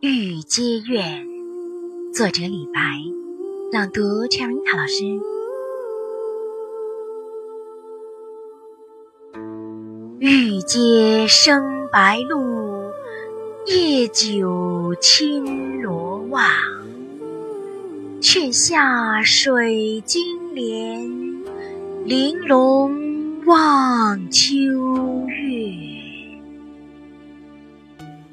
玉阶月，作者李白，朗读陈樱桃老师。玉阶生白露，夜久侵罗袜。却下水晶帘，玲珑望秋